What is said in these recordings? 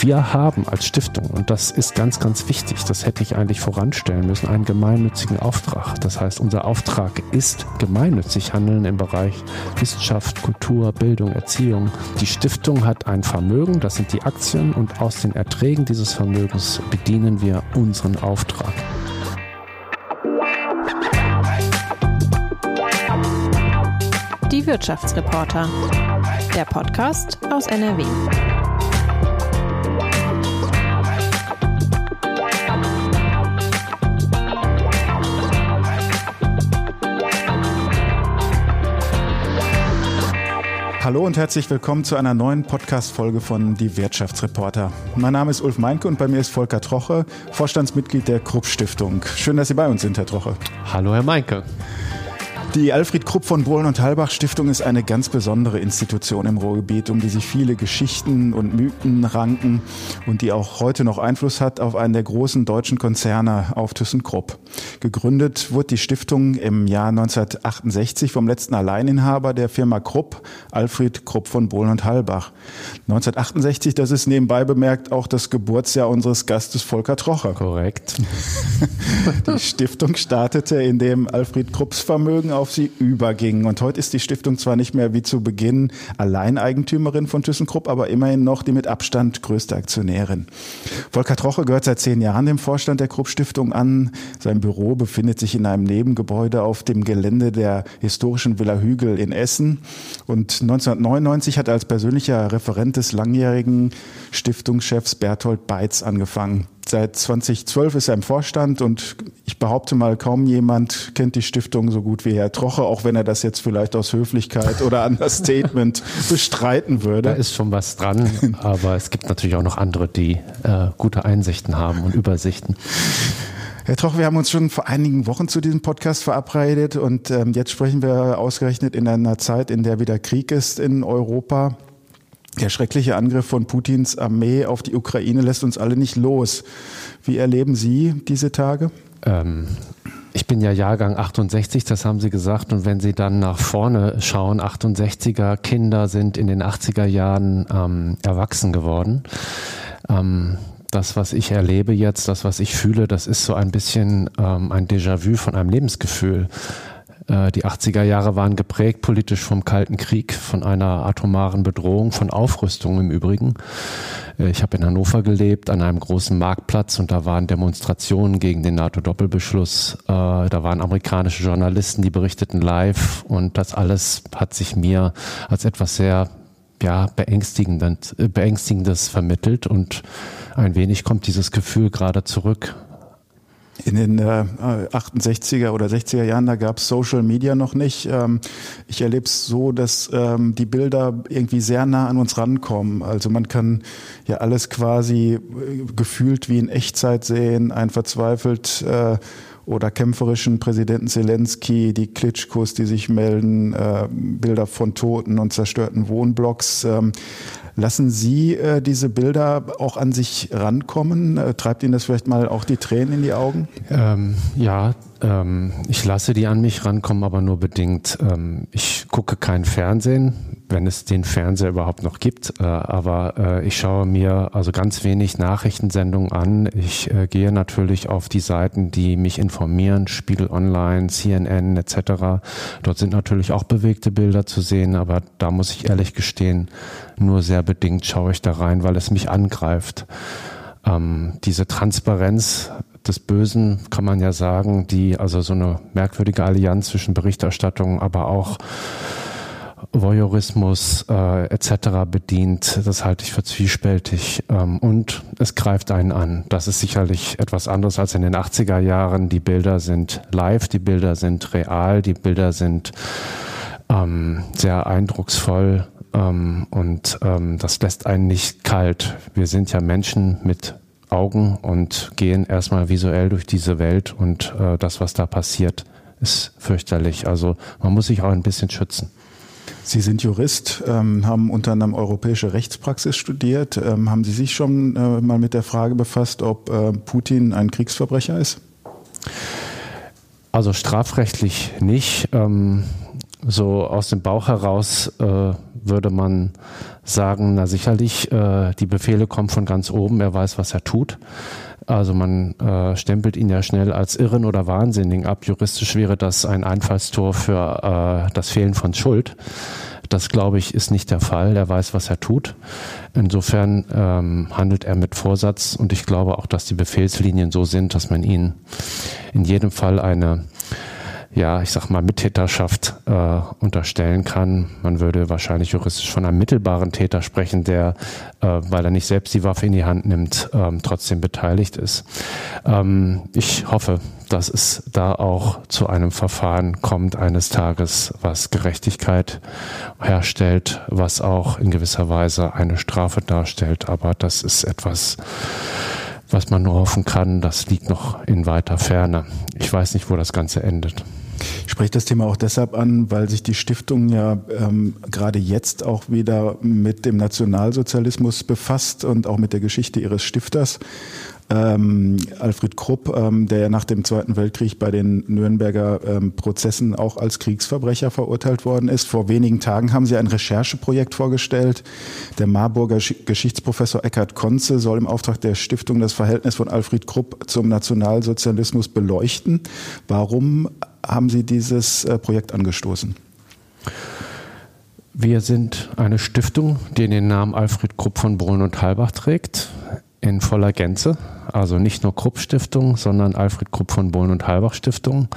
Wir haben als Stiftung, und das ist ganz, ganz wichtig, das hätte ich eigentlich voranstellen müssen, einen gemeinnützigen Auftrag. Das heißt, unser Auftrag ist gemeinnützig handeln im Bereich Wissenschaft, Kultur, Bildung, Erziehung. Die Stiftung hat ein Vermögen, das sind die Aktien, und aus den Erträgen dieses Vermögens bedienen wir unseren Auftrag. Die Wirtschaftsreporter. Der Podcast aus NRW. Hallo und herzlich willkommen zu einer neuen Podcast-Folge von Die Wirtschaftsreporter. Mein Name ist Ulf Meinke und bei mir ist Volker Troche, Vorstandsmitglied der Krupp Stiftung. Schön, dass Sie bei uns sind, Herr Troche. Hallo, Herr Meinke. Die Alfred Krupp von Bohlen und Halbach Stiftung ist eine ganz besondere Institution im Ruhrgebiet, um die sich viele Geschichten und Mythen ranken und die auch heute noch Einfluss hat auf einen der großen deutschen Konzerne, auf ThyssenKrupp. Gegründet wurde die Stiftung im Jahr 1968 vom letzten Alleininhaber der Firma Krupp, Alfred Krupp von Bohlen und Halbach. 1968, das ist nebenbei bemerkt auch das Geburtsjahr unseres Gastes Volker Trocher. Korrekt. Die Stiftung startete, indem Alfred Krupps Vermögen auf sie überging. Und heute ist die Stiftung zwar nicht mehr wie zu Beginn Alleineigentümerin von ThyssenKrupp, aber immerhin noch die mit Abstand größte Aktionärin. Volker Troche gehört seit zehn Jahren dem Vorstand der Krupp Stiftung an. Sein Büro befindet sich in einem Nebengebäude auf dem Gelände der historischen Villa Hügel in Essen. Und 1999 hat er als persönlicher Referent des langjährigen Stiftungschefs Berthold Beitz angefangen. Seit 2012 ist er im Vorstand und ich behaupte mal, kaum jemand kennt die Stiftung so gut wie Herr Troche, auch wenn er das jetzt vielleicht aus Höflichkeit oder Understatement bestreiten würde. Da ist schon was dran, aber es gibt natürlich auch noch andere, die äh, gute Einsichten haben und Übersichten. Herr Troch, wir haben uns schon vor einigen Wochen zu diesem Podcast verabredet und ähm, jetzt sprechen wir ausgerechnet in einer Zeit, in der wieder Krieg ist in Europa. Der schreckliche Angriff von Putins Armee auf die Ukraine lässt uns alle nicht los. Wie erleben Sie diese Tage? Ähm, ich bin ja Jahrgang 68, das haben Sie gesagt. Und wenn Sie dann nach vorne schauen, 68er Kinder sind in den 80er Jahren ähm, erwachsen geworden. Ähm, das, was ich erlebe jetzt, das, was ich fühle, das ist so ein bisschen ähm, ein Déjà-vu von einem Lebensgefühl. Äh, die 80er Jahre waren geprägt politisch vom Kalten Krieg, von einer atomaren Bedrohung, von Aufrüstung im Übrigen. Äh, ich habe in Hannover gelebt, an einem großen Marktplatz und da waren Demonstrationen gegen den NATO-Doppelbeschluss. Äh, da waren amerikanische Journalisten, die berichteten live und das alles hat sich mir als etwas sehr ja, beängstigendes vermittelt und ein wenig kommt dieses Gefühl gerade zurück in den äh, 68er oder 60er Jahren, da gab es Social Media noch nicht. Ähm, ich erlebe es so, dass ähm, die Bilder irgendwie sehr nah an uns rankommen. Also man kann ja alles quasi äh, gefühlt wie in Echtzeit sehen, ein verzweifelt äh, oder kämpferischen Präsidenten Zelensky, die Klitschkos, die sich melden, äh, Bilder von toten und zerstörten Wohnblocks. Ähm, Lassen Sie äh, diese Bilder auch an sich rankommen? Äh, treibt Ihnen das vielleicht mal auch die Tränen in die Augen? Ähm, ja, ähm, ich lasse die an mich rankommen, aber nur bedingt. Ähm, ich gucke kein Fernsehen, wenn es den Fernseher überhaupt noch gibt. Äh, aber äh, ich schaue mir also ganz wenig Nachrichtensendungen an. Ich äh, gehe natürlich auf die Seiten, die mich informieren, Spiegel Online, CNN etc. Dort sind natürlich auch bewegte Bilder zu sehen, aber da muss ich ehrlich gestehen, nur sehr bedingt schaue ich da rein, weil es mich angreift. Ähm, diese Transparenz des Bösen, kann man ja sagen, die also so eine merkwürdige Allianz zwischen Berichterstattung, aber auch Voyeurismus äh, etc. bedient, das halte ich für zwiespältig ähm, und es greift einen an. Das ist sicherlich etwas anderes als in den 80er Jahren. Die Bilder sind live, die Bilder sind real, die Bilder sind ähm, sehr eindrucksvoll ähm, und ähm, das lässt einen nicht kalt. Wir sind ja Menschen mit Augen und gehen erstmal visuell durch diese Welt und äh, das, was da passiert, ist fürchterlich. Also man muss sich auch ein bisschen schützen. Sie sind Jurist, ähm, haben unter anderem europäische Rechtspraxis studiert. Ähm, haben Sie sich schon äh, mal mit der Frage befasst, ob äh, Putin ein Kriegsverbrecher ist? Also strafrechtlich nicht. Ähm, so aus dem Bauch heraus äh, würde man sagen, na sicherlich, äh, die Befehle kommen von ganz oben, er weiß, was er tut. Also man äh, stempelt ihn ja schnell als Irren oder Wahnsinnigen ab. Juristisch wäre das ein Einfallstor für äh, das Fehlen von Schuld. Das, glaube ich, ist nicht der Fall. Er weiß, was er tut. Insofern ähm, handelt er mit Vorsatz und ich glaube auch, dass die Befehlslinien so sind, dass man ihn in jedem Fall eine ja, ich sag mal, Mittäterschaft äh, unterstellen kann. Man würde wahrscheinlich juristisch von einem mittelbaren Täter sprechen, der, äh, weil er nicht selbst die Waffe in die Hand nimmt, ähm, trotzdem beteiligt ist. Ähm, ich hoffe, dass es da auch zu einem Verfahren kommt eines Tages, was Gerechtigkeit herstellt, was auch in gewisser Weise eine Strafe darstellt. Aber das ist etwas, was man nur hoffen kann, das liegt noch in weiter Ferne. Ich weiß nicht, wo das Ganze endet. Ich spreche das Thema auch deshalb an, weil sich die Stiftung ja ähm, gerade jetzt auch wieder mit dem Nationalsozialismus befasst und auch mit der Geschichte ihres Stifters. Ähm, Alfred Krupp, ähm, der ja nach dem Zweiten Weltkrieg bei den Nürnberger ähm, Prozessen auch als Kriegsverbrecher verurteilt worden ist. Vor wenigen Tagen haben sie ein Rechercheprojekt vorgestellt. Der Marburger Geschichtsprofessor Eckhard Konze soll im Auftrag der Stiftung das Verhältnis von Alfred Krupp zum Nationalsozialismus beleuchten. Warum haben Sie dieses äh, Projekt angestoßen? Wir sind eine Stiftung, die den Namen Alfred Krupp von Brunn und Halbach trägt, in voller Gänze. Also nicht nur Krupp Stiftung, sondern Alfred Krupp von Brunn und Halbach Stiftung.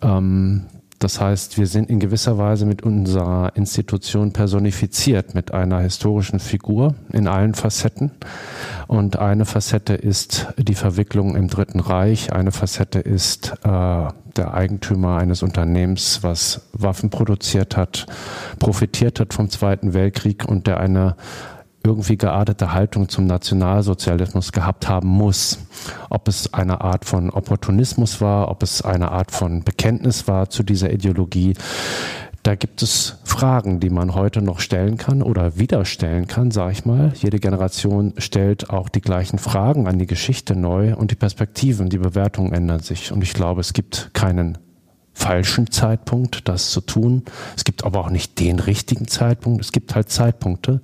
Ähm, das heißt, wir sind in gewisser Weise mit unserer Institution personifiziert, mit einer historischen Figur in allen Facetten. Und eine Facette ist die Verwicklung im Dritten Reich, eine Facette ist äh, der Eigentümer eines Unternehmens, was Waffen produziert hat, profitiert hat vom Zweiten Weltkrieg und der eine irgendwie geartete Haltung zum Nationalsozialismus gehabt haben muss. Ob es eine Art von Opportunismus war, ob es eine Art von Bekenntnis war zu dieser Ideologie. Da gibt es Fragen, die man heute noch stellen kann oder wieder stellen kann, sage ich mal. Jede Generation stellt auch die gleichen Fragen an die Geschichte neu und die Perspektiven, die Bewertungen ändern sich. Und ich glaube, es gibt keinen falschen Zeitpunkt, das zu tun. Es gibt aber auch nicht den richtigen Zeitpunkt. Es gibt halt Zeitpunkte,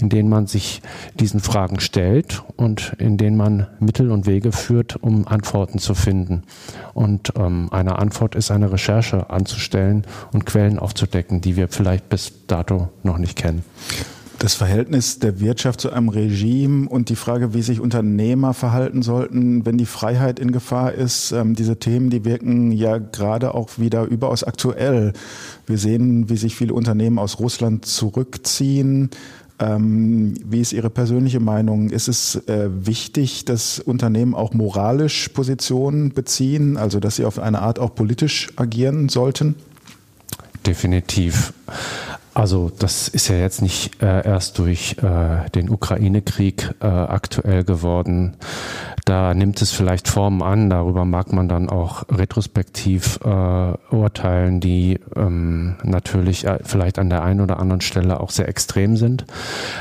in denen man sich diesen Fragen stellt und in denen man Mittel und Wege führt, um Antworten zu finden. Und ähm, eine Antwort ist eine Recherche anzustellen und Quellen aufzudecken, die wir vielleicht bis dato noch nicht kennen das Verhältnis der Wirtschaft zu einem Regime und die Frage, wie sich Unternehmer verhalten sollten, wenn die Freiheit in Gefahr ist. Ähm, diese Themen, die wirken ja gerade auch wieder überaus aktuell. Wir sehen, wie sich viele Unternehmen aus Russland zurückziehen. Ähm, wie ist Ihre persönliche Meinung? Ist es äh, wichtig, dass Unternehmen auch moralisch Positionen beziehen, also dass sie auf eine Art auch politisch agieren sollten? Definitiv. Also das ist ja jetzt nicht äh, erst durch äh, den Ukraine-Krieg äh, aktuell geworden. Da nimmt es vielleicht Formen an, darüber mag man dann auch retrospektiv äh, urteilen, die ähm, natürlich äh, vielleicht an der einen oder anderen Stelle auch sehr extrem sind.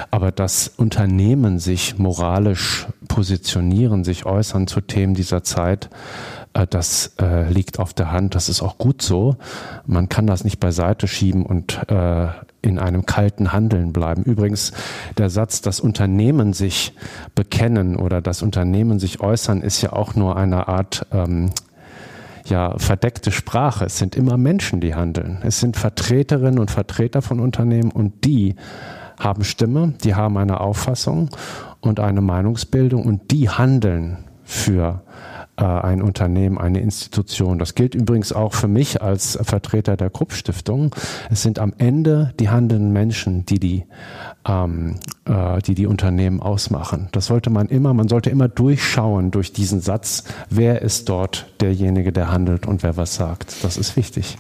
Aber dass Unternehmen sich moralisch positionieren, sich äußern zu Themen dieser Zeit, das äh, liegt auf der Hand. Das ist auch gut so. Man kann das nicht beiseite schieben und äh, in einem kalten Handeln bleiben. Übrigens, der Satz, das Unternehmen sich bekennen oder das Unternehmen sich äußern, ist ja auch nur eine Art ähm, ja, verdeckte Sprache. Es sind immer Menschen, die handeln. Es sind Vertreterinnen und Vertreter von Unternehmen und die haben Stimme, die haben eine Auffassung und eine Meinungsbildung und die handeln für äh, ein Unternehmen, eine Institution. Das gilt übrigens auch für mich als Vertreter der Krupp Stiftung. Es sind am Ende die handelnden Menschen, die die, ähm, äh, die die Unternehmen ausmachen. Das sollte man immer, man sollte immer durchschauen durch diesen Satz, wer ist dort derjenige, der handelt und wer was sagt. Das ist wichtig.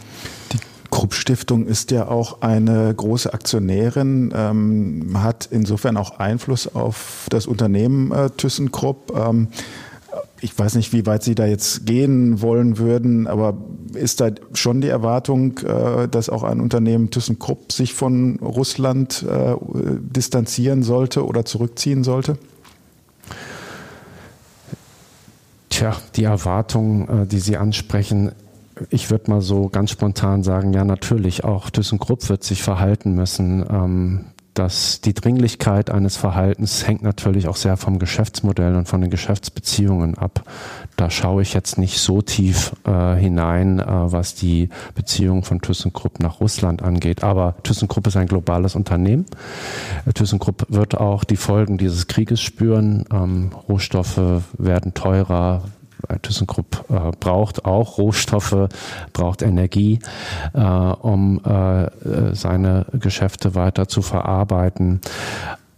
Die Krupp Stiftung ist ja auch eine große Aktionärin, ähm, hat insofern auch Einfluss auf das Unternehmen äh, ThyssenKrupp. Ähm, ich weiß nicht, wie weit Sie da jetzt gehen wollen würden, aber ist da schon die Erwartung, äh, dass auch ein Unternehmen ThyssenKrupp sich von Russland äh, distanzieren sollte oder zurückziehen sollte? Tja, die Erwartung, äh, die Sie ansprechen, ich würde mal so ganz spontan sagen, ja natürlich, auch ThyssenKrupp wird sich verhalten müssen. Dass die Dringlichkeit eines Verhaltens hängt natürlich auch sehr vom Geschäftsmodell und von den Geschäftsbeziehungen ab. Da schaue ich jetzt nicht so tief äh, hinein, äh, was die Beziehungen von ThyssenKrupp nach Russland angeht. Aber ThyssenKrupp ist ein globales Unternehmen. Äh, ThyssenKrupp wird auch die Folgen dieses Krieges spüren. Ähm, Rohstoffe werden teurer, ThyssenKrupp äh, braucht auch Rohstoffe, braucht Energie, äh, um äh, seine Geschäfte weiter zu verarbeiten.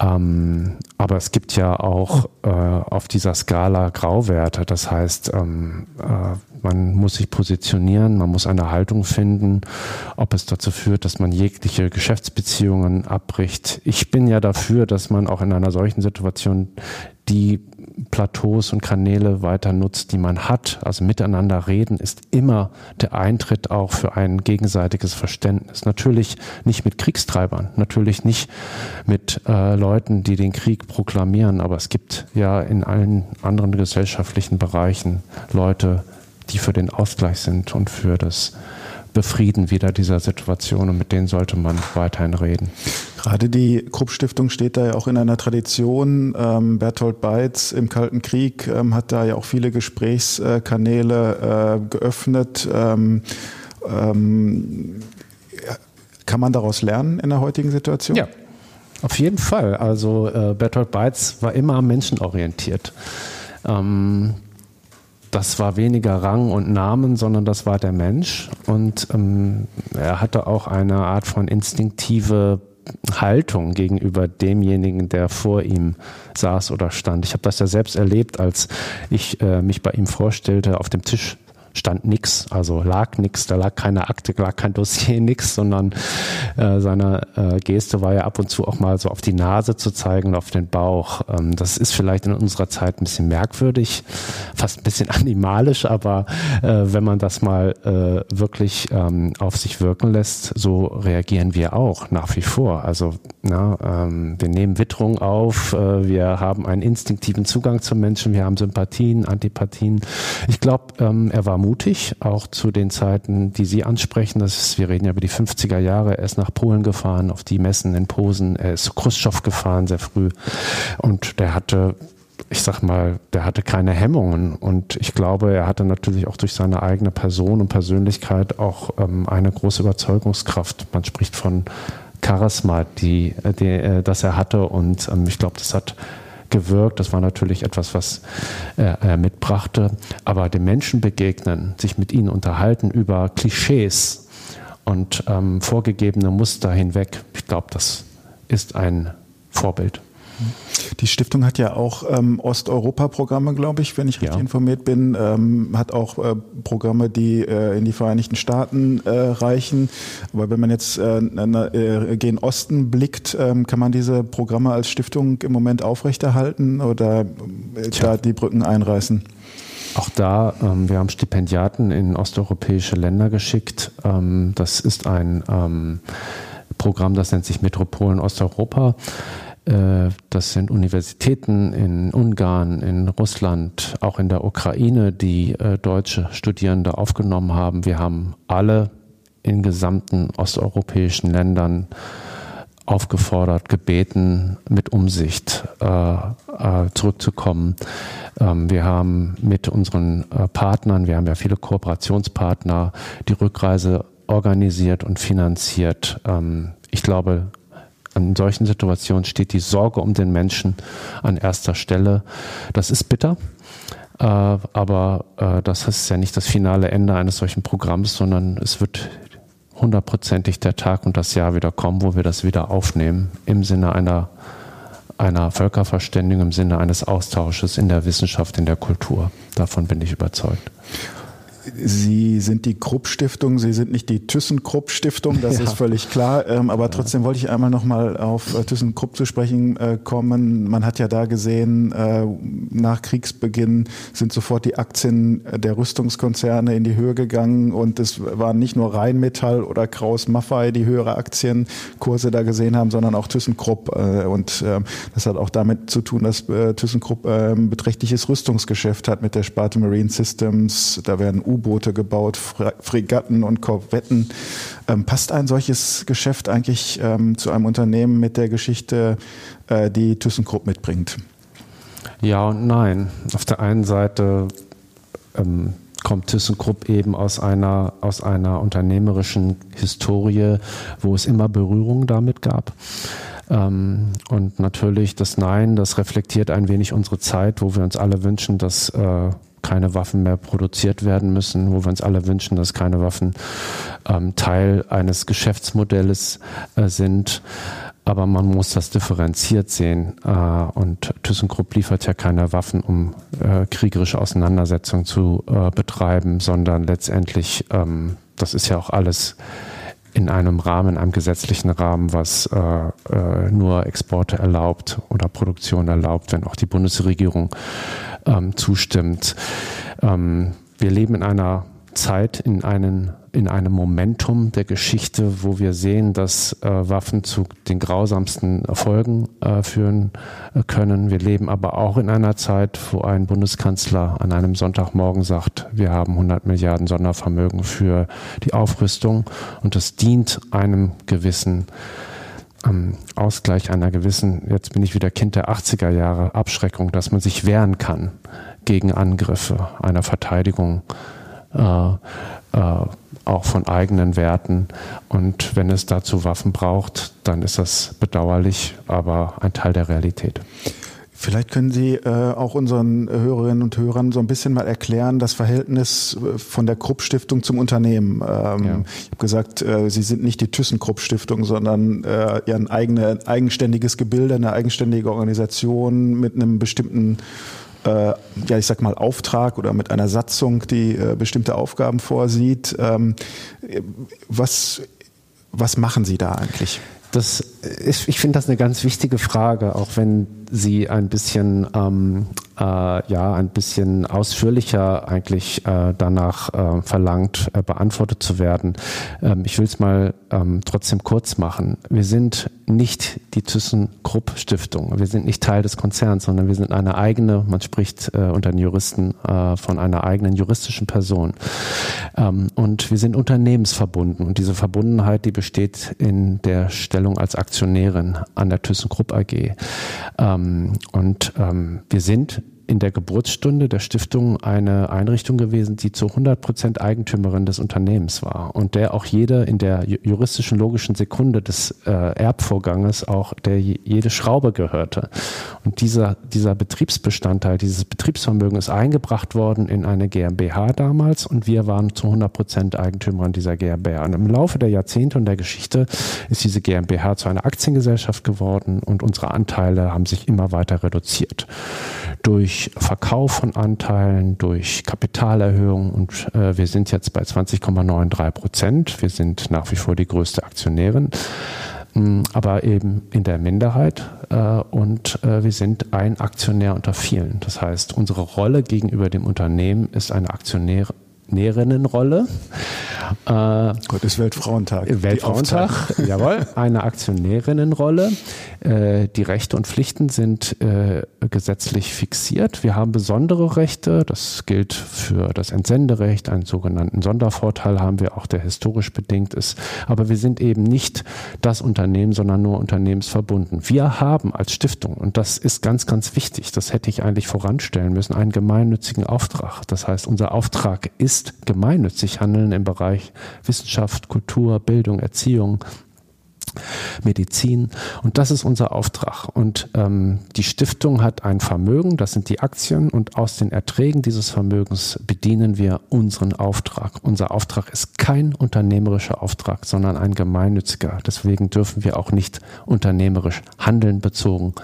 Ähm, aber es gibt ja auch äh, auf dieser Skala Grauwerte. Das heißt, ähm, äh, man muss sich positionieren, man muss eine Haltung finden, ob es dazu führt, dass man jegliche Geschäftsbeziehungen abbricht. Ich bin ja dafür, dass man auch in einer solchen Situation die Plateaus und Kanäle weiter nutzt, die man hat. Also miteinander reden ist immer der Eintritt auch für ein gegenseitiges Verständnis. Natürlich nicht mit Kriegstreibern, natürlich nicht mit äh, Leuten, die den Krieg proklamieren, aber es gibt ja in allen anderen gesellschaftlichen Bereichen Leute, die für den Ausgleich sind und für das Befrieden wieder dieser Situation und mit denen sollte man weiterhin reden. Gerade die Krupp-Stiftung steht da ja auch in einer Tradition. Ähm, Bertolt Beitz im Kalten Krieg ähm, hat da ja auch viele Gesprächskanäle äh, geöffnet. Ähm, ähm kann man daraus lernen in der heutigen Situation? Ja, auf jeden Fall. Also äh, Bertolt Beitz war immer menschenorientiert. Ähm, das war weniger Rang und Namen, sondern das war der Mensch. Und ähm, er hatte auch eine Art von instinktive Haltung gegenüber demjenigen, der vor ihm saß oder stand. Ich habe das ja selbst erlebt, als ich äh, mich bei ihm vorstellte auf dem Tisch stand nix, also lag nix, da lag keine Akte, lag kein Dossier, nix, sondern äh, seine äh, Geste war ja ab und zu auch mal so auf die Nase zu zeigen und auf den Bauch. Ähm, das ist vielleicht in unserer Zeit ein bisschen merkwürdig, fast ein bisschen animalisch, aber äh, wenn man das mal äh, wirklich ähm, auf sich wirken lässt, so reagieren wir auch nach wie vor. Also na, ähm, wir nehmen Witterung auf, äh, wir haben einen instinktiven Zugang zum Menschen, wir haben Sympathien, Antipathien. Ich glaube, ähm, er war mutig, auch zu den Zeiten, die Sie ansprechen. Das ist, wir reden ja über die 50er Jahre. Er ist nach Polen gefahren, auf die Messen in Posen. Er ist zu Khrushchev gefahren, sehr früh. Und der hatte ich sag mal, der hatte keine Hemmungen und ich glaube, er hatte natürlich auch durch seine eigene Person und Persönlichkeit auch ähm, eine große Überzeugungskraft. Man spricht von Charisma, die, die äh, das er hatte und ähm, ich glaube, das hat gewirkt. Das war natürlich etwas, was er mitbrachte. Aber dem Menschen begegnen, sich mit ihnen unterhalten über Klischees und ähm, vorgegebene Muster hinweg, ich glaube, das ist ein Vorbild. Die Stiftung hat ja auch ähm, Osteuropa-Programme, glaube ich, wenn ich richtig ja. informiert bin. Ähm, hat auch äh, Programme, die äh, in die Vereinigten Staaten äh, reichen. Aber wenn man jetzt äh, äh, gen Osten blickt, ähm, kann man diese Programme als Stiftung im Moment aufrechterhalten oder äh, da die Brücken einreißen? Auch da, ähm, wir haben Stipendiaten in osteuropäische Länder geschickt. Ähm, das ist ein ähm, Programm, das nennt sich Metropolen Osteuropa. Äh, das sind Universitäten in Ungarn, in Russland, auch in der Ukraine, die äh, deutsche Studierende aufgenommen haben. Wir haben alle in gesamten osteuropäischen Ländern aufgefordert, gebeten, mit Umsicht äh, äh, zurückzukommen. Ähm, wir haben mit unseren äh, Partnern, wir haben ja viele Kooperationspartner, die Rückreise organisiert und finanziert. Ähm, ich glaube, in solchen Situationen steht die Sorge um den Menschen an erster Stelle. Das ist bitter, äh, aber äh, das ist ja nicht das finale Ende eines solchen Programms, sondern es wird hundertprozentig der Tag und das Jahr wieder kommen, wo wir das wieder aufnehmen im Sinne einer einer Völkerverständigung, im Sinne eines Austausches in der Wissenschaft, in der Kultur. Davon bin ich überzeugt. Sie sind die Krupp-Stiftung, Sie sind nicht die ThyssenKrupp-Stiftung, das ja. ist völlig klar. Ähm, aber trotzdem wollte ich einmal nochmal auf äh, ThyssenKrupp zu sprechen äh, kommen. Man hat ja da gesehen, äh, nach Kriegsbeginn sind sofort die Aktien der Rüstungskonzerne in die Höhe gegangen und es waren nicht nur Rheinmetall oder Kraus Maffei, die höhere Aktienkurse da gesehen haben, sondern auch ThyssenKrupp. Äh, und äh, das hat auch damit zu tun, dass äh, ThyssenKrupp äh, beträchtliches Rüstungsgeschäft hat mit der Sparte Marine Systems. Da werden U-Boote gebaut, Fregatten und Korvetten. Ähm, passt ein solches Geschäft eigentlich ähm, zu einem Unternehmen mit der Geschichte, äh, die ThyssenKrupp mitbringt? Ja und nein. Auf der einen Seite ähm, kommt ThyssenKrupp eben aus einer, aus einer unternehmerischen Historie, wo es immer Berührung damit gab. Ähm, und natürlich das Nein, das reflektiert ein wenig unsere Zeit, wo wir uns alle wünschen, dass äh, keine Waffen mehr produziert werden müssen, wo wir uns alle wünschen, dass keine Waffen ähm, Teil eines Geschäftsmodells äh, sind aber man muss das differenziert sehen. Äh, und ThyssenKrupp liefert ja keine Waffen, um äh, kriegerische Auseinandersetzungen zu äh, betreiben, sondern letztendlich, ähm, das ist ja auch alles in einem Rahmen, einem gesetzlichen Rahmen, was nur Exporte erlaubt oder Produktion erlaubt, wenn auch die Bundesregierung ähm, zustimmt. Ähm, wir leben in einer Zeit in, einen, in einem Momentum der Geschichte, wo wir sehen, dass äh, Waffen zu den grausamsten Erfolgen äh, führen äh, können. Wir leben aber auch in einer Zeit, wo ein Bundeskanzler an einem Sonntagmorgen sagt, wir haben 100 Milliarden Sondervermögen für die Aufrüstung und das dient einem gewissen ähm, Ausgleich einer gewissen, jetzt bin ich wieder Kind der 80er Jahre, Abschreckung, dass man sich wehren kann gegen Angriffe einer Verteidigung äh, äh, auch von eigenen Werten. Und wenn es dazu Waffen braucht, dann ist das bedauerlich, aber ein Teil der Realität. Vielleicht können Sie äh, auch unseren Hörerinnen und Hörern so ein bisschen mal erklären, das Verhältnis äh, von der Krupp Stiftung zum Unternehmen. Ähm, ja. Ich habe gesagt, äh, Sie sind nicht die ThyssenKrupp Stiftung, sondern äh, ein eigene, eigenständiges Gebilde, eine eigenständige Organisation mit einem bestimmten äh, ja, ich sag mal, Auftrag oder mit einer Satzung, die äh, bestimmte Aufgaben vorsieht. Ähm, was, was machen Sie da eigentlich? Das ist, ich finde das eine ganz wichtige Frage, auch wenn sie ein bisschen ähm, äh, ja ein bisschen ausführlicher eigentlich äh, danach äh, verlangt, äh, beantwortet zu werden. Ähm, ich will es mal ähm, trotzdem kurz machen. Wir sind nicht die ThyssenKrupp Stiftung. Wir sind nicht Teil des Konzerns, sondern wir sind eine eigene, man spricht äh, unter den Juristen äh, von einer eigenen juristischen Person. Ähm, und wir sind unternehmensverbunden. Und diese Verbundenheit, die besteht in der Stellung als Aktionärin an der ThyssenKrupp AG. Ähm, und ähm, wir sind in der Geburtsstunde der Stiftung eine Einrichtung gewesen, die zu 100 Prozent Eigentümerin des Unternehmens war und der auch jede in der juristischen logischen Sekunde des äh, Erbvorganges auch der jede Schraube gehörte. Und dieser, dieser Betriebsbestandteil, dieses Betriebsvermögen ist eingebracht worden in eine GmbH damals und wir waren zu 100 Prozent Eigentümerin dieser GmbH. Und im Laufe der Jahrzehnte und der Geschichte ist diese GmbH zu einer Aktiengesellschaft geworden und unsere Anteile haben sich immer weiter reduziert. Durch Verkauf von Anteilen, durch Kapitalerhöhung und äh, wir sind jetzt bei 20,93 Prozent. Wir sind nach wie vor die größte Aktionärin, mh, mm, aber eben in der Minderheit äh, und äh, wir sind ein Aktionär unter vielen. Das heißt, unsere Rolle gegenüber dem Unternehmen ist eine Aktionäre Aktionärinnenrolle. Äh, Gott ist Weltfrauentag. Weltfrauentag, jawohl. Eine Aktionärinnenrolle. Äh, die Rechte und Pflichten sind äh, gesetzlich fixiert. Wir haben besondere Rechte. Das gilt für das Entsenderecht. Einen sogenannten Sondervorteil haben wir auch, der historisch bedingt ist. Aber wir sind eben nicht das Unternehmen, sondern nur unternehmensverbunden. Wir haben als Stiftung, und das ist ganz, ganz wichtig, das hätte ich eigentlich voranstellen müssen, einen gemeinnützigen Auftrag. Das heißt, unser Auftrag ist ist gemeinnützig handeln im Bereich Wissenschaft, Kultur, Bildung, Erziehung, Medizin. Und das ist unser Auftrag. Und ähm, die Stiftung hat ein Vermögen, das sind die Aktien, und aus den Erträgen dieses Vermögens bedienen wir unseren Auftrag. Unser Auftrag ist kein unternehmerischer Auftrag, sondern ein gemeinnütziger. Deswegen dürfen wir auch nicht unternehmerisch handeln bezogen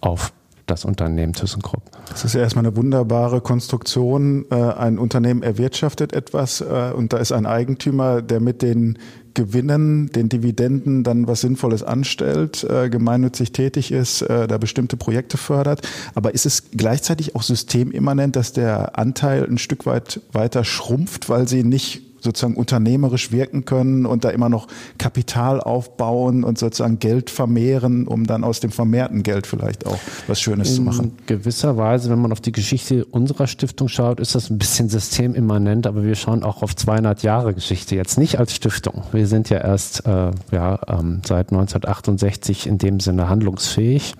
auf das Unternehmen ThyssenKrupp. Das ist ja erstmal eine wunderbare Konstruktion. Äh, ein Unternehmen erwirtschaftet etwas äh, und da ist ein Eigentümer, der mit den Gewinnen, den Dividenden dann was Sinnvolles anstellt, äh, gemeinnützig tätig ist, da bestimmte Projekte fördert. Aber ist es gleichzeitig auch systemimmanent, dass der Anteil ein Stück weit weiter schrumpft, weil sie nicht sozusagen unternehmerisch wirken können und da immer noch Kapital aufbauen und sozusagen Geld vermehren, um dann aus dem vermehrten Geld vielleicht auch was Schönes In zu machen. In gewisser Weise, wenn man auf die Geschichte unserer Stiftung schaut, ist das ein bisschen systemimmanent, aber wir schauen auch auf 200 Jahre Geschichte, jetzt nicht als Stiftung. Wir sind ja erst äh, ja, ähm, seit 1968 in dem Sinne handlungsfähig.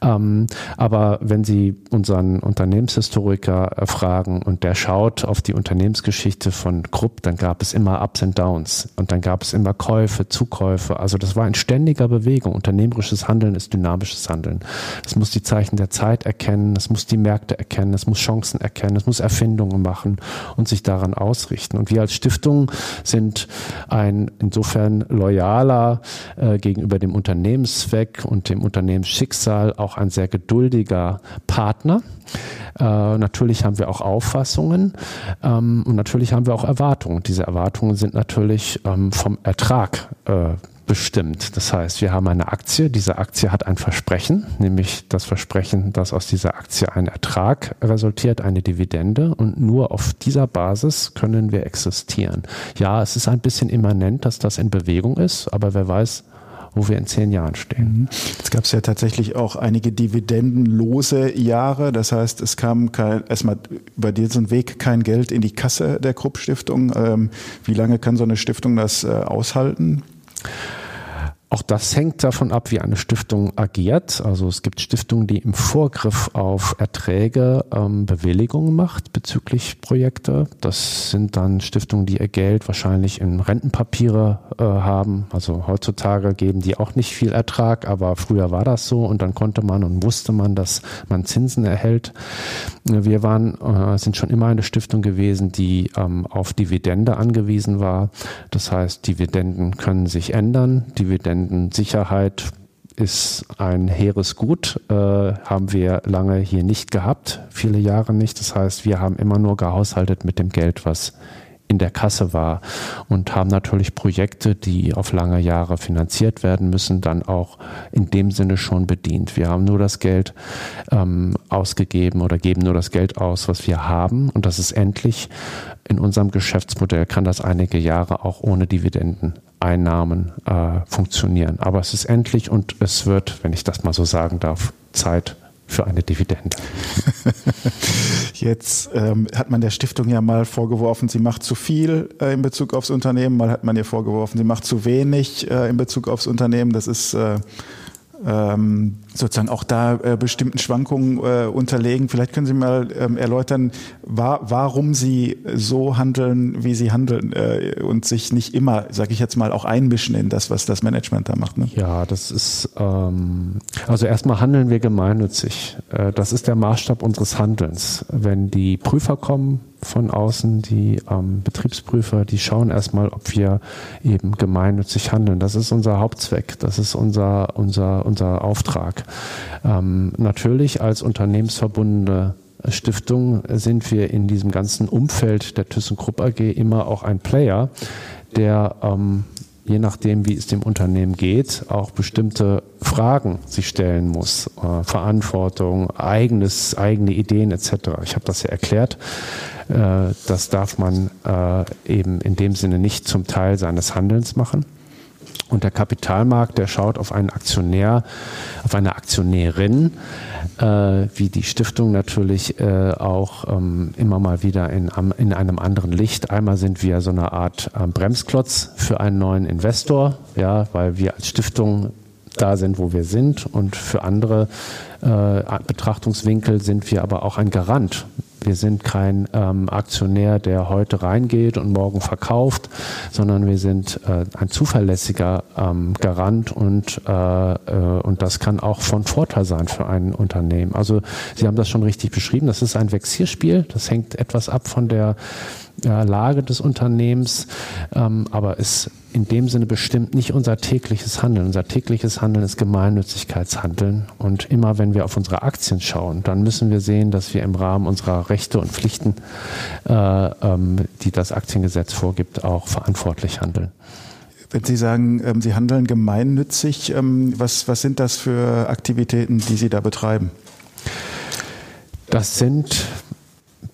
Ähm, aber wenn Sie unseren Unternehmenshistoriker äh, fragen und der schaut auf die Unternehmensgeschichte von Krupp, dann dann gab es immer Ups und Downs und dann gab es immer Käufe, Zukäufe. Also das war in ständiger Bewegung. Unternehmerisches Handeln ist dynamisches Handeln. Es muss die Zeichen der Zeit erkennen, es muss die Märkte erkennen, es muss Chancen erkennen, es muss Erfindungen machen und sich daran ausrichten. Und wir als Stiftung sind ein insofern loyaler äh, gegenüber dem Unternehmenszweck und dem Unternehmensschicksal auch ein sehr geduldiger Partner. Äh, natürlich haben wir auch Auffassungen ähm, und natürlich haben wir auch Erwartungen. Diese Erwartungen sind natürlich ähm, vom Ertrag äh, bestimmt. Das heißt, wir haben eine Aktie, diese Aktie hat ein Versprechen, nämlich das Versprechen, dass aus dieser Aktie ein Ertrag resultiert, eine Dividende und nur auf dieser Basis können wir existieren. Ja, es ist ein bisschen immanent, dass das in Bewegung ist, aber wer weiß, wo wir in zehn Jahren stehen. Mhm. Jetzt gab es ja tatsächlich auch einige dividendenlose Jahre. Das heißt, es kam kein, erstmal über diesen Weg kein Geld in die Kasse der Krupp Stiftung. Ähm, wie lange kann so eine Stiftung das äh, aushalten? Auch das hängt davon ab, wie eine Stiftung agiert. Also es gibt Stiftungen, die im Vorgriff auf Erträge ähm, Bewilligungen macht bezüglich Projekte. Das sind dann Stiftungen, die ihr Geld wahrscheinlich in Rentenpapiere äh, haben. Also heutzutage geben die auch nicht viel Ertrag, aber früher war das so und dann konnte man und wusste man, dass man Zinsen erhält. Wir waren, äh, sind schon immer eine Stiftung gewesen, die ähm, auf Dividende angewiesen war. Das heißt, Dividenden können sich ändern. Dividenden Sicherheit ist ein hehres Gut, äh, haben wir lange hier nicht gehabt, viele Jahre nicht. Das heißt, wir haben immer nur gehaushaltet mit dem Geld, was in der Kasse war und haben natürlich Projekte, die auf lange Jahre finanziert werden müssen, dann auch in dem Sinne schon bedient. Wir haben nur das Geld ähm, ausgegeben oder geben nur das Geld aus, was wir haben und das ist endlich. In unserem Geschäftsmodell kann das einige Jahre auch ohne Dividenden Einnahmen äh, funktionieren. Aber es ist endlich und es wird, wenn ich das mal so sagen darf, Zeit für eine Dividende. Jetzt ähm, hat man der Stiftung ja mal vorgeworfen, sie macht zu viel äh, in Bezug aufs Unternehmen. Mal hat man ihr vorgeworfen, sie macht zu wenig äh, in Bezug aufs Unternehmen. Das ist äh, ähm, sozusagen auch da äh, bestimmten Schwankungen äh, unterlegen. Vielleicht können Sie mal ähm, erläutern, wa warum Sie so handeln, wie Sie handeln äh, und sich nicht immer, sage ich jetzt mal, auch einmischen in das, was das Management da macht. Ne? Ja, das ist ähm, also erstmal handeln wir gemeinnützig. Äh, das ist der Maßstab unseres Handelns. Wenn die Prüfer kommen, von außen, die ähm, Betriebsprüfer, die schauen erstmal, ob wir eben gemeinnützig handeln. Das ist unser Hauptzweck, das ist unser, unser, unser Auftrag. Ähm, natürlich als unternehmensverbundene Stiftung sind wir in diesem ganzen Umfeld der ThyssenKrupp AG immer auch ein Player, der ähm, je nachdem, wie es dem Unternehmen geht, auch bestimmte Fragen sich stellen muss. Äh, Verantwortung, eigenes, eigene Ideen etc. Ich habe das ja erklärt. Äh, das darf man äh, eben in dem Sinne nicht zum Teil seines Handelns machen. Und der Kapitalmarkt, der schaut auf einen Aktionär, auf eine Aktionärin, äh, wie die Stiftung natürlich äh, auch ähm, immer mal wieder in, in einem anderen Licht. Einmal sind wir so eine Art äh, Bremsklotz für einen neuen Investor, ja, weil wir als Stiftung da sind, wo wir sind. Und für andere äh, Betrachtungswinkel sind wir aber auch ein Garant wir sind kein ähm, Aktionär, der heute reingeht und morgen verkauft, sondern wir sind äh, ein zuverlässiger ähm, Garant und, äh, äh, und das kann auch von Vorteil sein für ein Unternehmen. Also Sie haben das schon richtig beschrieben. Das ist ein Vexierspiel. Das hängt etwas ab von der ja, Lage des Unternehmens, ähm, aber ist in dem Sinne bestimmt nicht unser tägliches Handeln. Unser tägliches Handeln ist Gemeinnützigkeitshandeln. Und immer wenn wir auf unsere Aktien schauen, dann müssen wir sehen, dass wir im Rahmen unserer Rechte und Pflichten, äh, ähm, die das Aktiengesetz vorgibt, auch verantwortlich handeln Wenn Sie sagen, ähm, Sie handeln gemeinnützig, ähm, was, was sind das für Aktivitäten, die Sie da betreiben? Das sind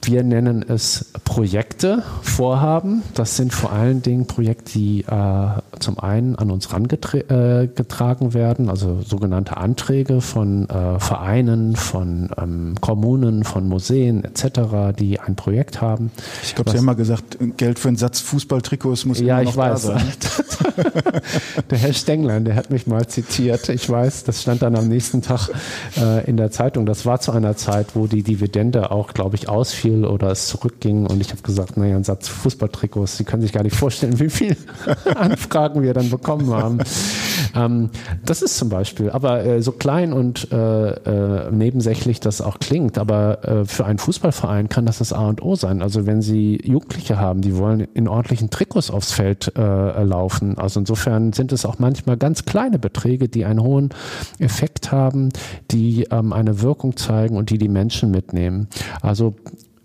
wir nennen es Projekte, Vorhaben. Das sind vor allen Dingen Projekte, die äh, zum einen an uns herangetragen äh, werden, also sogenannte Anträge von äh, Vereinen, von ähm, Kommunen, von Museen etc., die ein Projekt haben. Ich glaube, Sie haben mal gesagt, Geld für einen Satz Fußballtrikots muss ja, immer noch ich weiß. da sein. der Herr Stenglein, der hat mich mal zitiert. Ich weiß, das stand dann am nächsten Tag äh, in der Zeitung. Das war zu einer Zeit, wo die Dividende auch, glaube ich, ausfiel oder es zurückging. Und ich habe gesagt, naja, ein Satz Fußballtrikots, Sie können sich gar nicht vorstellen, wie viele Anfragen wir dann bekommen haben. Ähm, das ist zum Beispiel, aber äh, so klein und äh, äh, nebensächlich das auch klingt, aber äh, für einen Fußballverein kann das das A und O sein. Also wenn Sie Jugendliche haben, die wollen in ordentlichen Trikots aufs Feld äh, laufen. Also insofern sind es auch manchmal ganz kleine Beträge, die einen hohen Effekt haben, die ähm, eine Wirkung zeigen und die die Menschen mitnehmen. Also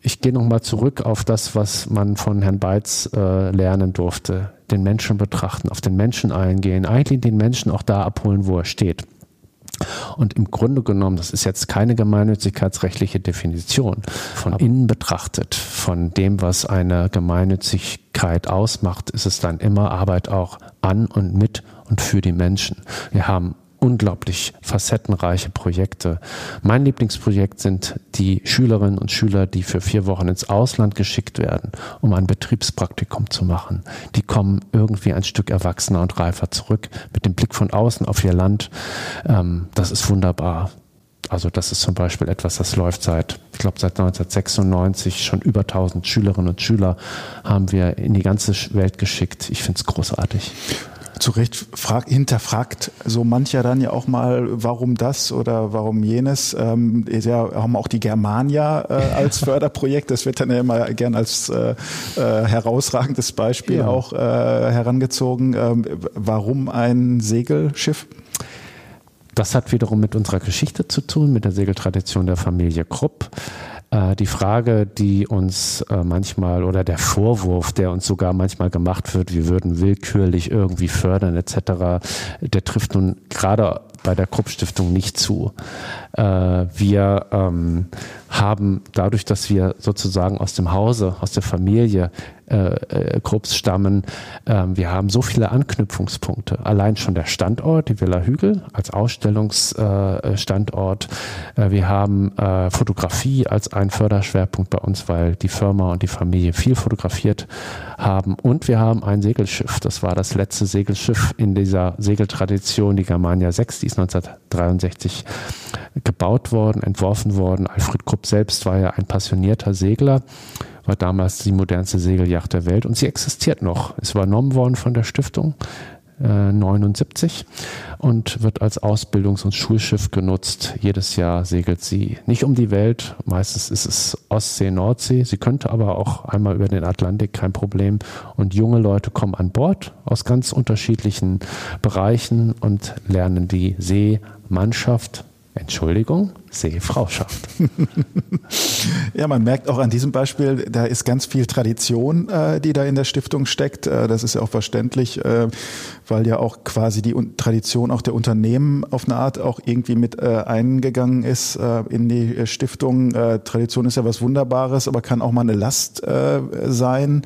ich gehe nochmal zurück auf das, was man von Herrn Beitz äh, lernen durfte. Den Menschen betrachten, auf den Menschen eingehen, eigentlich den Menschen auch da abholen, wo er steht. Und im Grunde genommen, das ist jetzt keine gemeinnützigkeitsrechtliche Definition, von innen betrachtet, von dem, was eine Gemeinnützigkeit ausmacht, ist es dann immer Arbeit auch an und mit und für die Menschen. Wir haben unglaublich facettenreiche Projekte. Mein Lieblingsprojekt sind die Schülerinnen und Schüler, die für vier Wochen ins Ausland geschickt werden, um ein Betriebspraktikum zu machen. Die kommen irgendwie ein Stück erwachsener und reifer zurück mit dem Blick von außen auf ihr Land. Ähm, das ist wunderbar. Also das ist zum Beispiel etwas, das läuft seit, ich glaube seit 1996, schon über 1000 Schülerinnen und Schüler haben wir in die ganze Welt geschickt. Ich finde es großartig zu Recht frag, hinterfragt so mancher dann ja auch mal, warum das oder warum jenes. Ähm, ja, haben auch die Germania äh, als Förderprojekt. Das wird dann ja immer gern als äh, äh, herausragendes Beispiel ja. auch äh, herangezogen. Ähm, warum ein Segelschiff? Das hat wiederum mit unserer Geschichte zu tun, mit der Segeltradition der Familie Krupp. Äh, die Frage, die uns äh, manchmal oder der Vorwurf, der uns sogar manchmal gemacht wird, wir würden willkürlich irgendwie fördern etc., der trifft nun gerade bei der Krupp Stiftung nicht zu. Äh, wir ähm, haben dadurch, dass wir sozusagen aus dem Hause, aus der Familie äh, äh, Krupps stammen. Ähm, wir haben so viele Anknüpfungspunkte. Allein schon der Standort, die Villa Hügel als Ausstellungsstandort. Äh, wir haben äh, Fotografie als ein Förderschwerpunkt bei uns, weil die Firma und die Familie viel fotografiert haben. Und wir haben ein Segelschiff. Das war das letzte Segelschiff in dieser Segeltradition, die Germania 6, die ist 1963 gebaut worden, entworfen worden. Alfred Krupp selbst war ja ein passionierter Segler war damals die modernste Segelyacht der Welt und sie existiert noch. Ist übernommen worden von der Stiftung. 79 äh, und wird als Ausbildungs- und Schulschiff genutzt. Jedes Jahr segelt sie nicht um die Welt. Meistens ist es Ostsee, Nordsee. Sie könnte aber auch einmal über den Atlantik, kein Problem. Und junge Leute kommen an Bord aus ganz unterschiedlichen Bereichen und lernen die Seemannschaft Entschuldigung, Seefrauschaft. ja, man merkt auch an diesem Beispiel, da ist ganz viel Tradition, äh, die da in der Stiftung steckt. Äh, das ist ja auch verständlich, äh, weil ja auch quasi die Tradition auch der Unternehmen auf eine Art auch irgendwie mit eingegangen ist in die Stiftung. Tradition ist ja was Wunderbares, aber kann auch mal eine Last sein.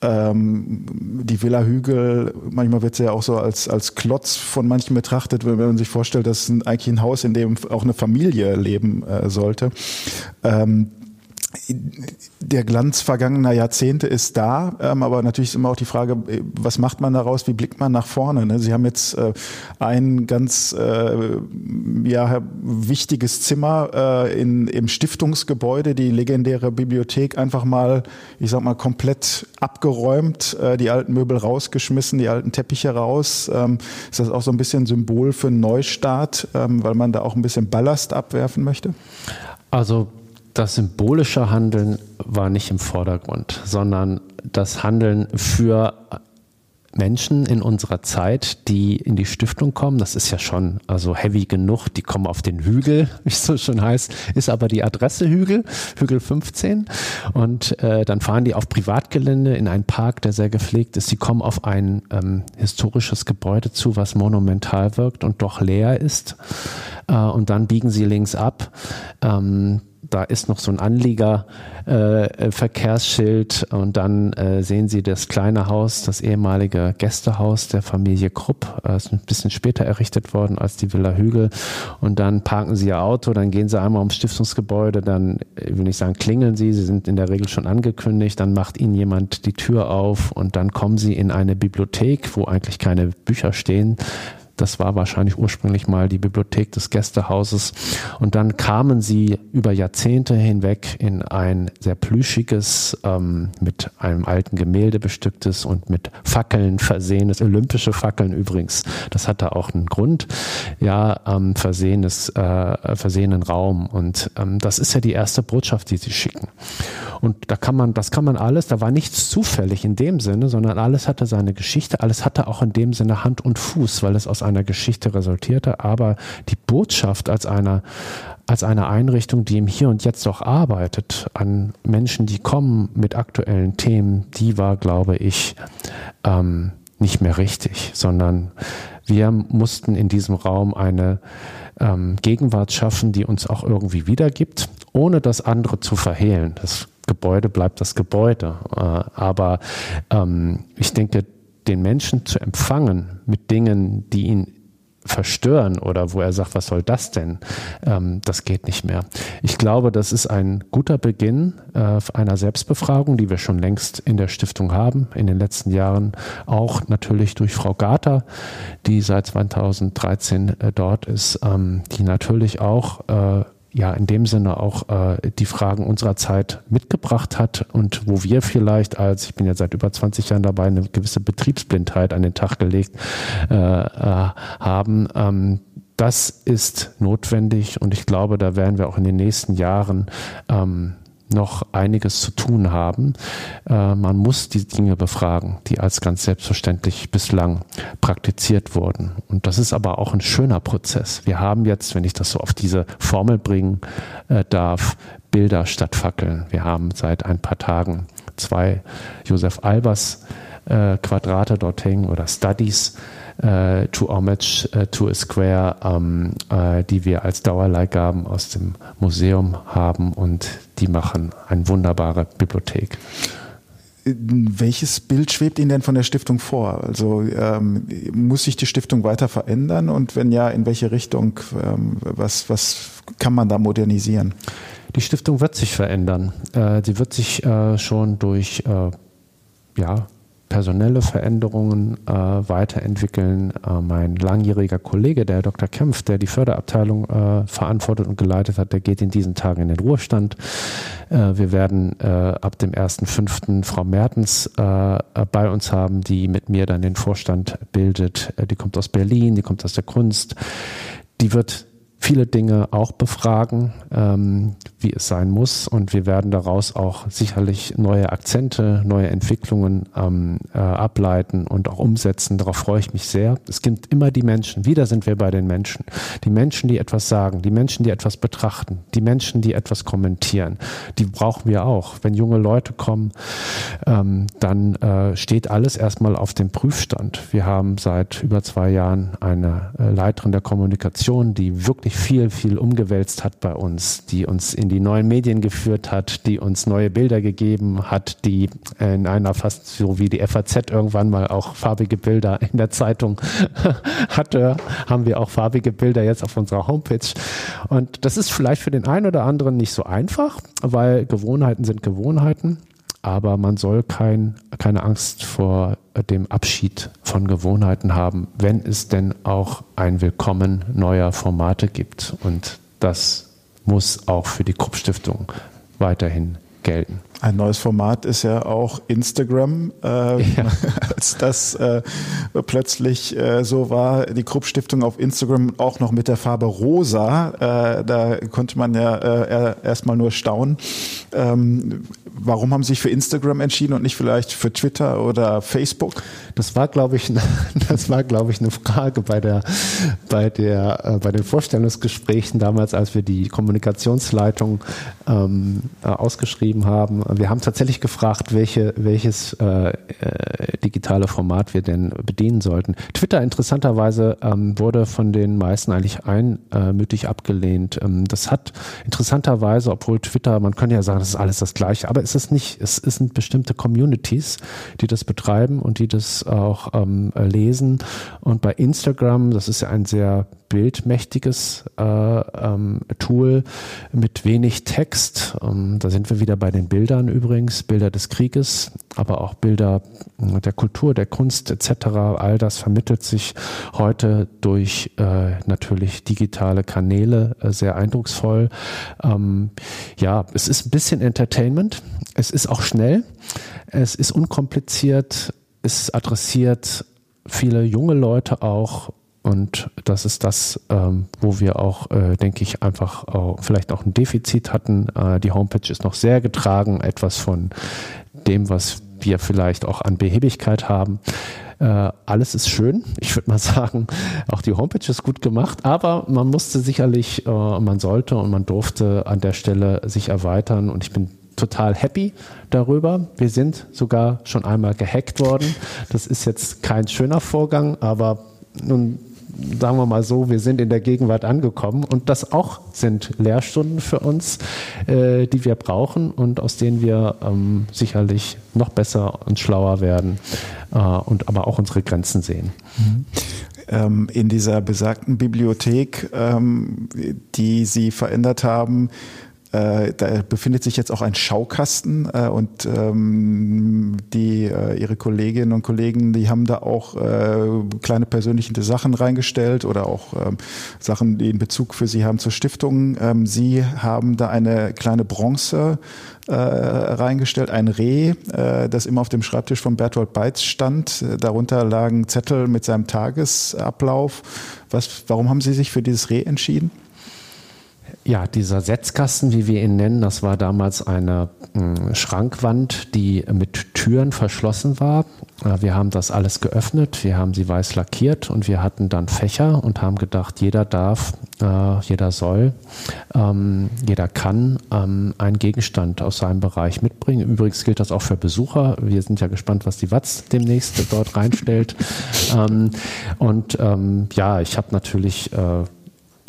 Ähm, die Villa Hügel, manchmal wird sie ja auch so als, als Klotz von manchen betrachtet, wenn man sich vorstellt, dass es eigentlich ein Haus, in dem auch eine Familie leben äh, sollte. Ähm, der Glanz vergangener Jahrzehnte ist da, ähm, aber natürlich ist immer auch die Frage, äh, was macht man daraus, wie blickt man nach vorne? Ne? Sie haben jetzt äh, ein ganz äh, ja, wichtiges Zimmer äh, in, im Stiftungsgebäude, die legendäre Bibliothek, einfach mal, ich sag mal, komplett abgeräumt, äh, die alten Möbel rausgeschmissen, die alten Teppiche raus. Ähm, ist das auch so ein bisschen Symbol für einen Neustart, ähm, weil man da auch ein bisschen Ballast abwerfen möchte? Also das symbolische Handeln war nicht im Vordergrund, sondern das Handeln für Menschen in unserer Zeit, die in die Stiftung kommen, das ist ja schon also heavy genug, die kommen auf den Hügel, wie es so schon heißt, ist aber die Adresse Hügel, Hügel 15 und äh, dann fahren die auf Privatgelände in einen Park, der sehr gepflegt ist. Sie kommen auf ein ähm, historisches Gebäude zu, was monumental wirkt und doch leer ist äh, und dann biegen sie links ab. Ähm, da ist noch so ein Anliegerverkehrsschild äh, und dann äh, sehen Sie das kleine Haus, das ehemalige Gästehaus der Familie Krupp. Äh, ist ein bisschen später errichtet worden als die Villa Hügel. Und dann parken Sie Ihr Auto, dann gehen Sie einmal ums Stiftungsgebäude, dann, ich will nicht sagen, klingeln Sie, Sie sind in der Regel schon angekündigt, dann macht Ihnen jemand die Tür auf und dann kommen Sie in eine Bibliothek, wo eigentlich keine Bücher stehen, das war wahrscheinlich ursprünglich mal die Bibliothek des Gästehauses. Und dann kamen sie über Jahrzehnte hinweg in ein sehr plüschiges, ähm, mit einem alten Gemälde bestücktes und mit Fackeln versehenes, olympische Fackeln übrigens. Das hatte auch einen Grund. Ja, ähm, versehenes, äh, versehenen Raum. Und ähm, das ist ja die erste Botschaft, die sie schicken. Und da kann man, das kann man alles, da war nichts zufällig in dem Sinne, sondern alles hatte seine Geschichte, alles hatte auch in dem Sinne Hand und Fuß, weil es aus einer Geschichte resultierte, aber die Botschaft als einer als eine Einrichtung, die im Hier und Jetzt auch arbeitet, an Menschen, die kommen mit aktuellen Themen, die war, glaube ich, ähm, nicht mehr richtig, sondern wir mussten in diesem Raum eine ähm, Gegenwart schaffen, die uns auch irgendwie wiedergibt, ohne das andere zu verhehlen. Das Gebäude bleibt das Gebäude. Äh, aber ähm, ich denke, den Menschen zu empfangen mit Dingen, die ihn verstören oder wo er sagt, was soll das denn? Ähm, das geht nicht mehr. Ich glaube, das ist ein guter Beginn äh, einer Selbstbefragung, die wir schon längst in der Stiftung haben, in den letzten Jahren auch natürlich durch Frau Gater, die seit 2013 äh, dort ist, ähm, die natürlich auch äh, ja in dem Sinne auch äh, die Fragen unserer Zeit mitgebracht hat und wo wir vielleicht als, ich bin ja seit über 20 Jahren dabei, eine gewisse Betriebsblindheit an den Tag gelegt äh, äh, haben. Ähm, das ist notwendig und ich glaube, da werden wir auch in den nächsten Jahren ähm, noch einiges zu tun haben. Äh, man muss die Dinge befragen, die als ganz selbstverständlich bislang praktiziert wurden. Und das ist aber auch ein schöner Prozess. Wir haben jetzt, wenn ich das so auf diese Formel bringen äh, darf, Bilder statt Fackeln. Wir haben seit ein paar Tagen zwei Josef Albers äh, Quadrate dort hängen oder Studies äh, to Homage äh, to a Square, ähm, äh, die wir als Dauerleihgaben aus dem Museum haben und die machen eine wunderbare Bibliothek. Welches Bild schwebt Ihnen denn von der Stiftung vor? Also ähm, muss sich die Stiftung weiter verändern und wenn ja, in welche Richtung? Ähm, was, was kann man da modernisieren? Die Stiftung wird sich verändern. Äh, sie wird sich äh, schon durch äh, ja, personelle Veränderungen äh, weiterentwickeln. Äh, mein langjähriger Kollege, der Dr. Kempf, der die Förderabteilung äh, verantwortet und geleitet hat, der geht in diesen Tagen in den Ruhestand. Äh, wir werden äh, ab dem 1.5. Frau Mertens äh, bei uns haben, die mit mir dann den Vorstand bildet. die kommt aus Berlin, die kommt aus der Kunst. Die wird viele Dinge auch befragen, ähm, wie es sein muss. Und wir werden daraus auch sicherlich neue Akzente, neue Entwicklungen ähm, äh, ableiten und auch umsetzen. Darauf freue ich mich sehr. Es gibt immer die Menschen, wieder sind wir bei den Menschen. Die Menschen, die etwas sagen, die Menschen, die etwas betrachten, die Menschen, die etwas kommentieren. Die brauchen wir auch. Wenn junge Leute kommen, ähm, dann äh, steht alles erstmal auf dem Prüfstand. Wir haben seit über zwei Jahren eine äh, Leiterin der Kommunikation, die wirklich wirklich viel, viel umgewälzt hat bei uns, die uns in die neuen Medien geführt hat, die uns neue Bilder gegeben hat, die in einer fast so wie die FAZ irgendwann mal auch farbige Bilder in der Zeitung hatte, haben wir auch farbige Bilder jetzt auf unserer Homepage. Und das ist vielleicht für den einen oder anderen nicht so einfach, weil Gewohnheiten sind Gewohnheiten aber man soll kein, keine Angst vor dem Abschied von Gewohnheiten haben, wenn es denn auch ein Willkommen neuer Formate gibt. Und das muss auch für die Krupp-Stiftung weiterhin gelten. Ein neues Format ist ja auch Instagram. Äh, ja. Als das äh, plötzlich äh, so war, die Krupp-Stiftung auf Instagram auch noch mit der Farbe rosa, äh, da konnte man ja äh, erstmal nur staunen. Ähm, warum haben Sie sich für Instagram entschieden und nicht vielleicht für Twitter oder Facebook? Das war, glaube ich, das war, glaube ich, eine Frage bei der, bei der, äh, bei den Vorstellungsgesprächen damals, als wir die Kommunikationsleitung ähm, äh, ausgeschrieben haben. Wir haben tatsächlich gefragt, welche, welches äh, äh, digitale Format wir denn bedienen sollten. Twitter interessanterweise ähm, wurde von den meisten eigentlich einmütig abgelehnt. Ähm, das hat interessanterweise, obwohl Twitter, man könnte ja sagen, das ist alles das Gleiche, aber es ist nicht. Es, sind bestimmte Communities, die das betreiben und die das auch ähm, lesen. Und bei Instagram, das ist ja ein sehr bildmächtiges äh, ähm, Tool mit wenig Text. Ähm, da sind wir wieder bei den Bildern übrigens, Bilder des Krieges, aber auch Bilder äh, der Kultur, der Kunst etc. All das vermittelt sich heute durch äh, natürlich digitale Kanäle äh, sehr eindrucksvoll. Ähm, ja, es ist ein bisschen Entertainment. Es ist auch schnell. Es ist unkompliziert. Es adressiert viele junge Leute auch und das ist das, ähm, wo wir auch, äh, denke ich, einfach auch, vielleicht auch ein Defizit hatten. Äh, die Homepage ist noch sehr getragen, etwas von dem, was wir vielleicht auch an Behebigkeit haben. Äh, alles ist schön. Ich würde mal sagen, auch die Homepage ist gut gemacht, aber man musste sicherlich, äh, man sollte und man durfte an der Stelle sich erweitern und ich bin total happy darüber. Wir sind sogar schon einmal gehackt worden. Das ist jetzt kein schöner Vorgang, aber nun sagen wir mal so, wir sind in der Gegenwart angekommen und das auch sind Lehrstunden für uns, äh, die wir brauchen und aus denen wir ähm, sicherlich noch besser und schlauer werden äh, und aber auch unsere Grenzen sehen. Mhm in dieser besagten Bibliothek, ähm, die Sie verändert haben, äh, da befindet sich jetzt auch ein Schaukasten äh, und ähm, die äh, ihre Kolleginnen und Kollegen, die haben da auch äh, kleine persönliche Sachen reingestellt oder auch ähm, Sachen, die in Bezug für sie haben zur Stiftung. Ähm, sie haben da eine kleine Bronze äh, reingestellt, ein Reh, äh, das immer auf dem Schreibtisch von Bertolt Beitz stand. Darunter lagen Zettel mit seinem Tagesablauf. Was, warum haben Sie sich für dieses Reh entschieden? Ja, dieser Setzkasten, wie wir ihn nennen, das war damals eine äh, Schrankwand, die mit Türen verschlossen war. Äh, wir haben das alles geöffnet, wir haben sie weiß lackiert und wir hatten dann Fächer und haben gedacht, jeder darf, äh, jeder soll, ähm, jeder kann ähm, einen Gegenstand aus seinem Bereich mitbringen. Übrigens gilt das auch für Besucher. Wir sind ja gespannt, was die Watz demnächst dort reinstellt. ähm, und ähm, ja, ich habe natürlich äh,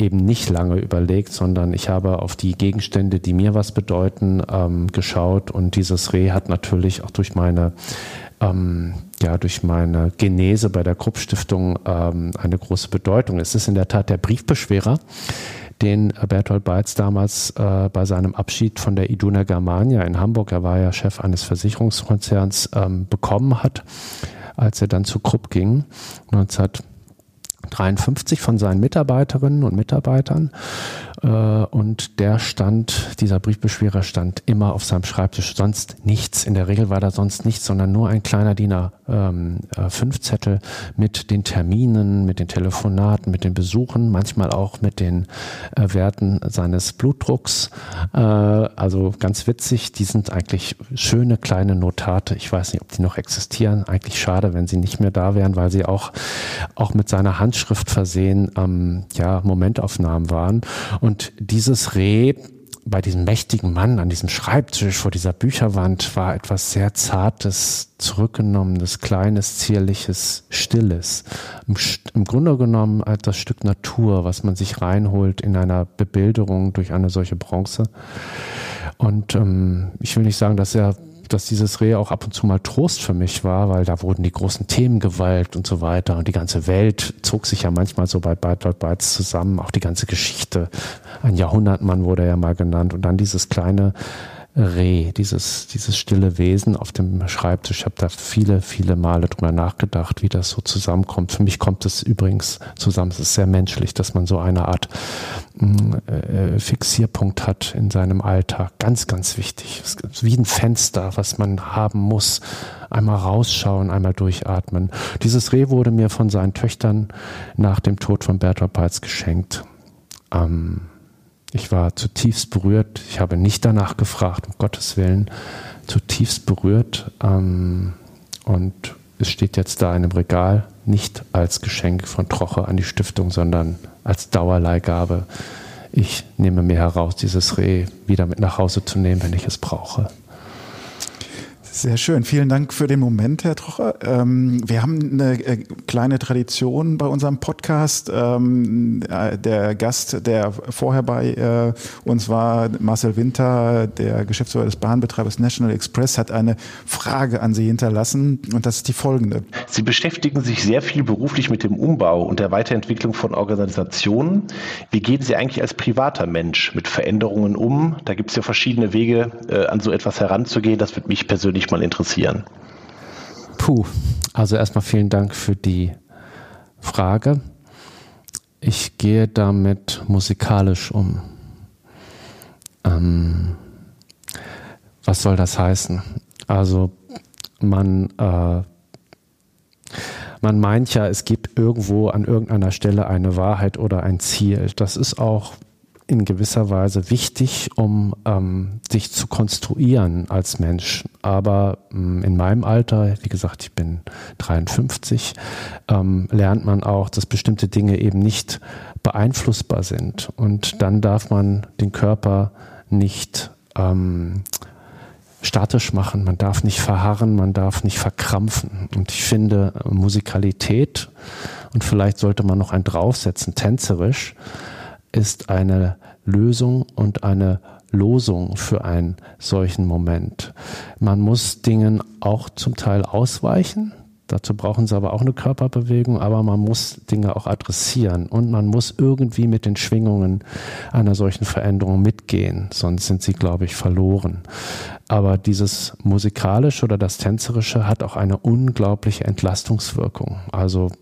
eben nicht lange überlegt, sondern ich habe auf die Gegenstände, die mir was bedeuten, ähm, geschaut und dieses Reh hat natürlich auch durch meine ähm, ja, durch meine Genese bei der Krupp Stiftung ähm, eine große Bedeutung. Es ist in der Tat der Briefbeschwerer, den Bertolt Beitz damals äh, bei seinem Abschied von der Iduna Germania in Hamburg, er war ja Chef eines Versicherungskonzerns, ähm, bekommen hat, als er dann zu Krupp ging, 19 53 von seinen Mitarbeiterinnen und Mitarbeitern. Äh, und der stand, dieser Briefbeschwerer stand immer auf seinem Schreibtisch, sonst nichts. In der Regel war da sonst nichts, sondern nur ein kleiner DIN A5-Zettel ähm, äh, mit den Terminen, mit den Telefonaten, mit den Besuchen, manchmal auch mit den äh, Werten seines Blutdrucks. Also ganz witzig, die sind eigentlich schöne kleine Notate. Ich weiß nicht, ob die noch existieren. Eigentlich schade, wenn sie nicht mehr da wären, weil sie auch, auch mit seiner Handschrift versehen, ähm, ja, Momentaufnahmen waren. Und und dieses Reh bei diesem mächtigen Mann an diesem Schreibtisch vor dieser Bücherwand war etwas sehr Zartes, Zurückgenommenes, Kleines, Zierliches, Stilles. Im, Im, Grunde genommen das Stück Natur, was man sich reinholt in einer Bebilderung durch eine solche Bronze. Und ähm, ich will nicht sagen, dass er dass dieses Reh auch ab und zu mal Trost für mich war, weil da wurden die großen Themen gewalt und so weiter. Und die ganze Welt zog sich ja manchmal so bei Bertolt Beitz zusammen, auch die ganze Geschichte. Ein Jahrhundertmann wurde ja mal genannt. Und dann dieses kleine Reh, dieses, dieses stille Wesen auf dem Schreibtisch. Ich habe da viele, viele Male drüber nachgedacht, wie das so zusammenkommt. Für mich kommt es übrigens zusammen. Es ist sehr menschlich, dass man so eine Art mm, äh, Fixierpunkt hat in seinem Alltag. Ganz, ganz wichtig. Es ist wie ein Fenster, was man haben muss. Einmal rausschauen, einmal durchatmen. Dieses Reh wurde mir von seinen Töchtern nach dem Tod von Bertolt Peitz geschenkt. Ähm, ich war zutiefst berührt. Ich habe nicht danach gefragt, um Gottes Willen, zutiefst berührt. Ähm, und es steht jetzt da in einem Regal, nicht als Geschenk von Troche an die Stiftung, sondern als Dauerleihgabe. Ich nehme mir heraus, dieses Reh wieder mit nach Hause zu nehmen, wenn ich es brauche. Sehr schön. Vielen Dank für den Moment, Herr Trocher. Ähm, wir haben eine äh, kleine Tradition bei unserem Podcast. Ähm, äh, der Gast, der vorher bei äh, uns war, Marcel Winter, der Geschäftsführer des Bahnbetreibers National Express, hat eine Frage an Sie hinterlassen und das ist die folgende. Sie beschäftigen sich sehr viel beruflich mit dem Umbau und der Weiterentwicklung von Organisationen. Wie gehen Sie eigentlich als privater Mensch mit Veränderungen um? Da gibt es ja verschiedene Wege, an so etwas heranzugehen. Das wird mich persönlich mich mal interessieren. Puh, also erstmal vielen Dank für die Frage. Ich gehe damit musikalisch um. Ähm, was soll das heißen? Also man, äh, man meint ja, es gibt irgendwo an irgendeiner Stelle eine Wahrheit oder ein Ziel. Das ist auch in gewisser Weise wichtig, um ähm, sich zu konstruieren als Mensch. Aber ähm, in meinem Alter, wie gesagt, ich bin 53, ähm, lernt man auch, dass bestimmte Dinge eben nicht beeinflussbar sind. Und dann darf man den Körper nicht ähm, statisch machen, man darf nicht verharren, man darf nicht verkrampfen. Und ich finde Musikalität, und vielleicht sollte man noch ein draufsetzen, tänzerisch, ist eine Lösung und eine Losung für einen solchen Moment. Man muss Dingen auch zum Teil ausweichen. Dazu brauchen sie aber auch eine Körperbewegung, aber man muss Dinge auch adressieren und man muss irgendwie mit den Schwingungen einer solchen Veränderung mitgehen, sonst sind sie, glaube ich, verloren. Aber dieses musikalische oder das tänzerische hat auch eine unglaubliche Entlastungswirkung. Also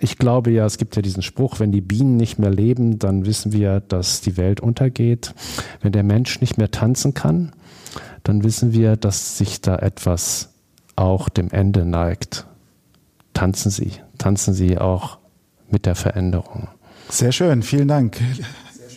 ich glaube ja, es gibt ja diesen Spruch, wenn die Bienen nicht mehr leben, dann wissen wir, dass die Welt untergeht. Wenn der Mensch nicht mehr tanzen kann, dann wissen wir, dass sich da etwas auch dem Ende neigt. Tanzen Sie, tanzen Sie auch mit der Veränderung. Sehr schön, vielen Dank.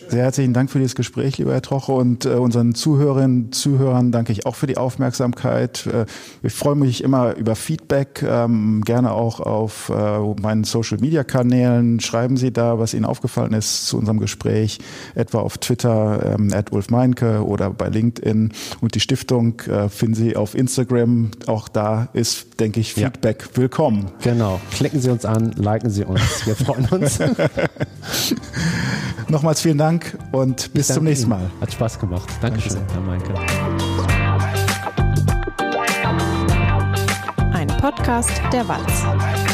Sehr herzlichen Dank für dieses Gespräch, lieber Herr Troche. Und äh, unseren Zuhörerinnen und Zuhörern danke ich auch für die Aufmerksamkeit. Äh, ich freue mich immer über Feedback, ähm, gerne auch auf äh, meinen Social-Media-Kanälen. Schreiben Sie da, was Ihnen aufgefallen ist zu unserem Gespräch, etwa auf Twitter, ähm, at Wolf Meinke oder bei LinkedIn. Und die Stiftung äh, finden Sie auf Instagram. Auch da ist, denke ich, Feedback ja. willkommen. Genau. Klicken Sie uns an, liken Sie uns. Wir freuen uns. Nochmals vielen Dank und bis zum nächsten Mal. Hat Spaß gemacht. Dankeschön, Herr Meinke. Ein Podcast der Walz.